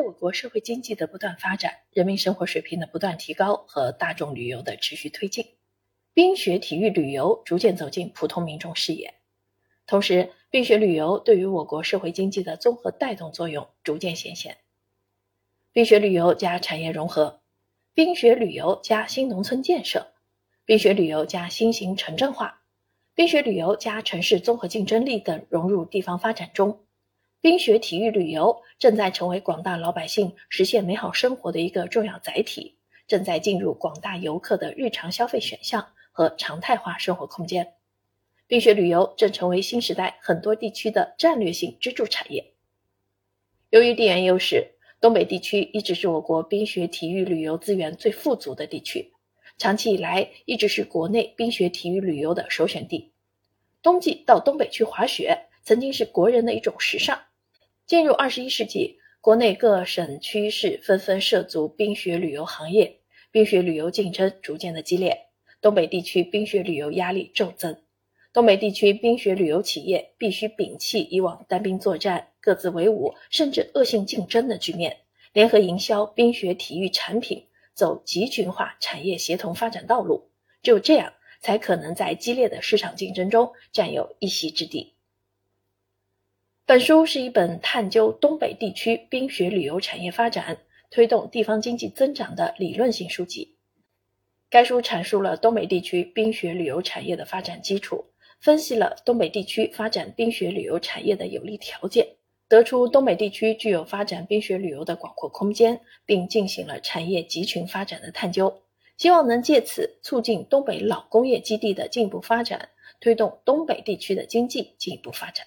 我国社会经济的不断发展、人民生活水平的不断提高和大众旅游的持续推进，冰雪体育旅游逐渐走进普通民众视野。同时，冰雪旅游对于我国社会经济的综合带动作用逐渐显现。冰雪旅游加产业融合，冰雪旅游加新农村建设，冰雪旅游加新型城镇化，冰雪旅游加城市综合竞争力等融入地方发展中。冰雪体育旅游正在成为广大老百姓实现美好生活的一个重要载体，正在进入广大游客的日常消费选项和常态化生活空间。冰雪旅游正成为新时代很多地区的战略性支柱产业。由于地缘优势，东北地区一直是我国冰雪体育旅游资源最富足的地区，长期以来一直是国内冰雪体育旅游的首选地。冬季到东北去滑雪，曾经是国人的一种时尚。进入二十一世纪，国内各省区市纷纷涉足冰雪旅游行业，冰雪旅游竞争逐渐的激烈，东北地区冰雪旅游压力骤增。东北地区冰雪旅游企业必须摒弃以往单兵作战、各自为伍，甚至恶性竞争的局面，联合营销冰雪体育产品，走集群化产业协同发展道路。只有这样，才可能在激烈的市场竞争中占有一席之地。本书是一本探究东北地区冰雪旅游产业发展、推动地方经济增长的理论性书籍。该书阐述了东北地区冰雪旅游产业的发展基础。分析了东北地区发展冰雪旅游产业的有利条件，得出东北地区具有发展冰雪旅游的广阔空间，并进行了产业集群发展的探究，希望能借此促进东北老工业基地的进一步发展，推动东北地区的经济进一步发展。